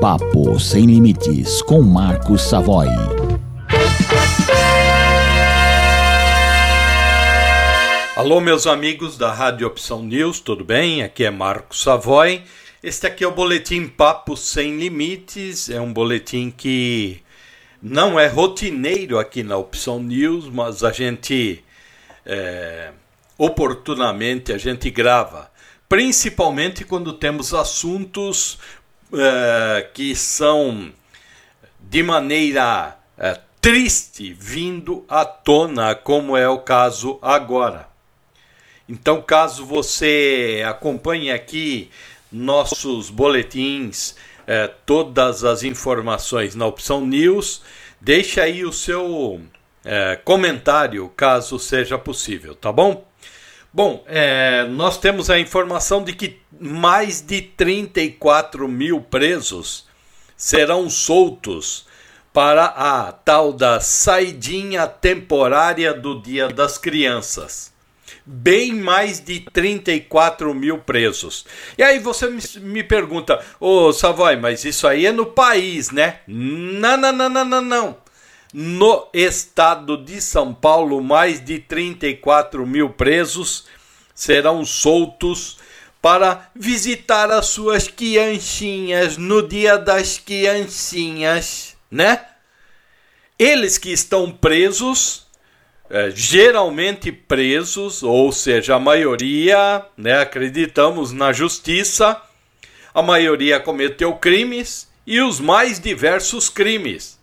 Papo Sem Limites com Marcos Savoy. Alô, meus amigos da Rádio Opção News, tudo bem? Aqui é Marcos Savoy. Este aqui é o Boletim Papo Sem Limites. É um boletim que não é rotineiro aqui na Opção News, mas a gente é, oportunamente a gente grava, principalmente quando temos assuntos é, que são de maneira é, triste vindo à tona, como é o caso agora. Então, caso você acompanhe aqui nossos boletins, é, todas as informações na opção News, deixe aí o seu comentário, caso seja possível, tá bom? Bom, é, nós temos a informação de que mais de 34 mil presos serão soltos para a tal da saidinha temporária do Dia das Crianças. Bem mais de 34 mil presos. E aí você me, me pergunta, ô oh, Savoy, mas isso aí é no país, né? Não, não, não, não, não, não. No estado de São Paulo, mais de 34 mil presos serão soltos para visitar as suas crianchinhas no dia das criancinhas, né? Eles que estão presos, é, geralmente presos, ou seja, a maioria, né, acreditamos na justiça, a maioria cometeu crimes e os mais diversos crimes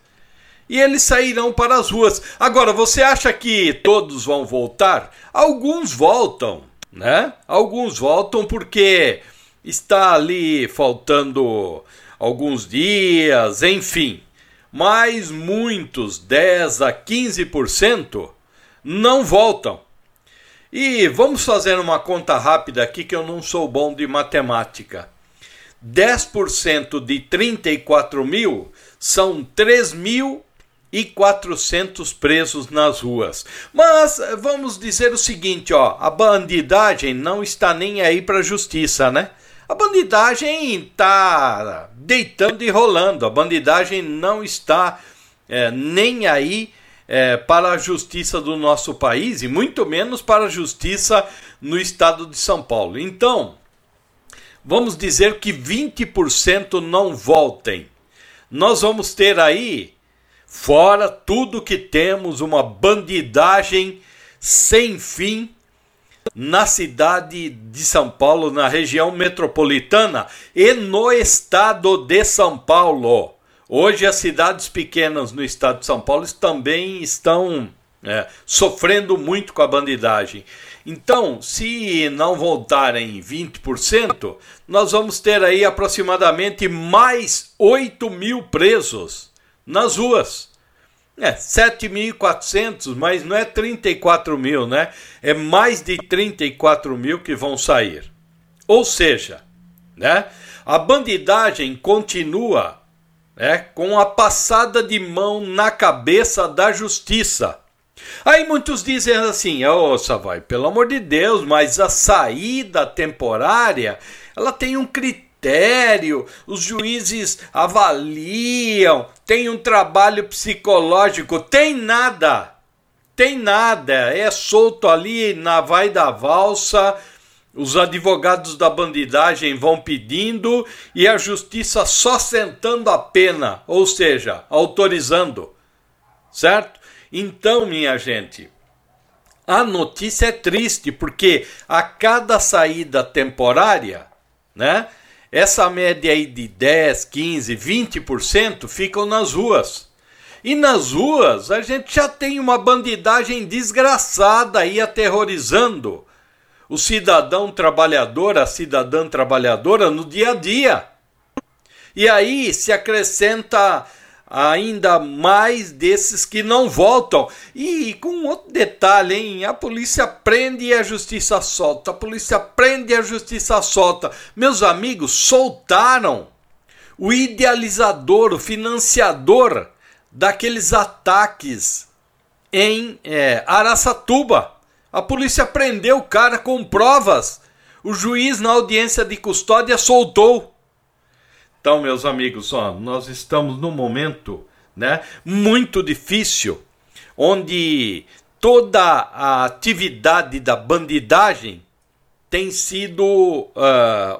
e eles sairão para as ruas. Agora, você acha que todos vão voltar? Alguns voltam, né? Alguns voltam porque está ali faltando alguns dias, enfim. Mas muitos, 10 a 15%, não voltam. E vamos fazer uma conta rápida aqui que eu não sou bom de matemática. 10% de 34 mil são 3 mil e 400 presos nas ruas. Mas eh, vamos dizer o seguinte, ó, a bandidagem não está nem aí para a justiça, né? A bandidagem está deitando e rolando. A bandidagem não está é, nem aí é, para a justiça do nosso país e muito menos para a justiça no estado de São Paulo. Então, vamos dizer que 20% não voltem. Nós vamos ter aí Fora tudo que temos, uma bandidagem sem fim na cidade de São Paulo, na região metropolitana e no estado de São Paulo. Hoje as cidades pequenas no estado de São Paulo também estão é, sofrendo muito com a bandidagem. Então, se não voltarem 20%, nós vamos ter aí aproximadamente mais 8 mil presos nas ruas. É, 7.400, mas não é 34 mil, né? É mais de 34 mil que vão sair. Ou seja, né? A bandidagem continua né, com a passada de mão na cabeça da justiça. Aí muitos dizem assim, ô oh, Savai, pelo amor de Deus, mas a saída temporária, ela tem um critério critério, os juízes avaliam, tem um trabalho psicológico, tem nada. Tem nada, é solto ali na vai da valsa. Os advogados da bandidagem vão pedindo e a justiça só sentando a pena, ou seja, autorizando. Certo? Então, minha gente, a notícia é triste porque a cada saída temporária, né? Essa média aí de 10, 15, 20% ficam nas ruas. E nas ruas a gente já tem uma bandidagem desgraçada aí aterrorizando o cidadão trabalhador, a cidadã trabalhadora no dia a dia. E aí se acrescenta ainda mais desses que não voltam. E com outro detalhe, hein? A polícia prende e a justiça solta. A polícia prende e a justiça solta. Meus amigos, soltaram o idealizador, o financiador daqueles ataques em é, Araçatuba. A polícia prendeu o cara com provas. O juiz, na audiência de custódia, soltou. Então, meus amigos, ó, nós estamos num momento né, muito difícil, onde toda a atividade da bandidagem tem sido uh,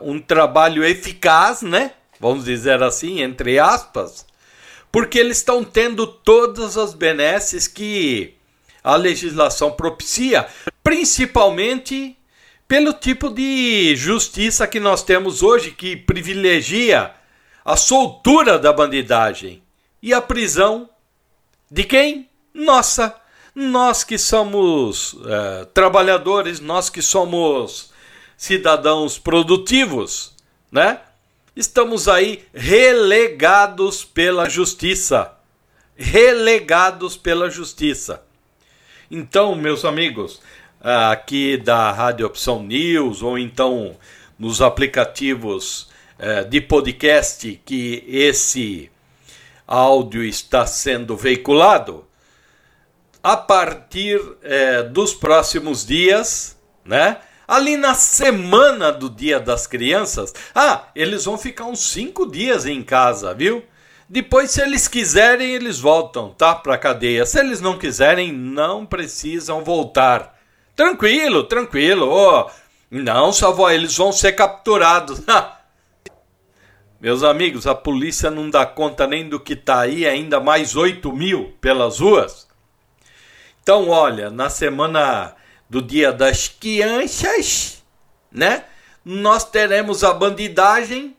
um trabalho eficaz, né? Vamos dizer assim, entre aspas, porque eles estão tendo todas as benesses que a legislação propicia, principalmente pelo tipo de justiça que nós temos hoje, que privilegia a soltura da bandidagem e a prisão de quem? Nossa, nós que somos uh, trabalhadores, nós que somos cidadãos produtivos, né? Estamos aí relegados pela justiça. Relegados pela justiça. Então, meus amigos, aqui da Rádio Opção News ou então nos aplicativos eh, de podcast que esse áudio está sendo veiculado, a partir eh, dos próximos dias, né? ali na semana do Dia das Crianças, ah, eles vão ficar uns cinco dias em casa, viu? Depois, se eles quiserem, eles voltam, tá? Pra cadeia. Se eles não quiserem, não precisam voltar. Tranquilo, tranquilo. Oh, não, avó, eles vão ser capturados. Meus amigos, a polícia não dá conta nem do que tá aí, ainda mais 8 mil pelas ruas. Então, olha, na semana do Dia das Crianças, né? Nós teremos a bandidagem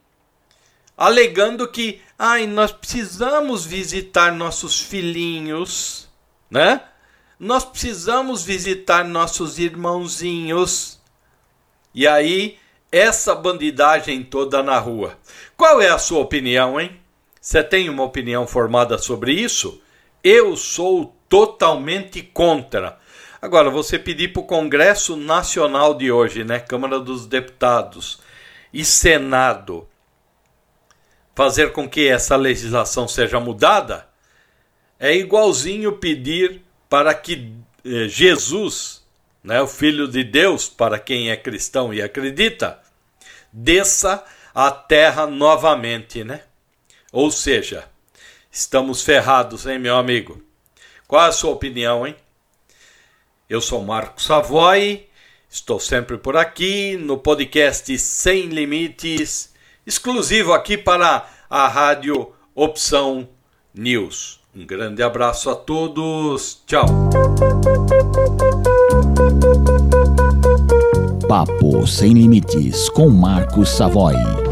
alegando que, ai, nós precisamos visitar nossos filhinhos, né? Nós precisamos visitar nossos irmãozinhos. E aí, essa bandidagem toda na rua. Qual é a sua opinião, hein? Você tem uma opinião formada sobre isso? Eu sou totalmente contra. Agora, você pedir para o Congresso Nacional de hoje, né, Câmara dos Deputados e Senado, fazer com que essa legislação seja mudada, é igualzinho pedir para que eh, Jesus, né, o Filho de Deus, para quem é cristão e acredita, desça à terra novamente, né? Ou seja, estamos ferrados, hein, meu amigo? Qual a sua opinião, hein? Eu sou Marco Savoy, estou sempre por aqui no podcast Sem Limites, exclusivo aqui para a Rádio Opção News. Um grande abraço a todos, tchau. Papo Sem Limites com Marcos Savoy.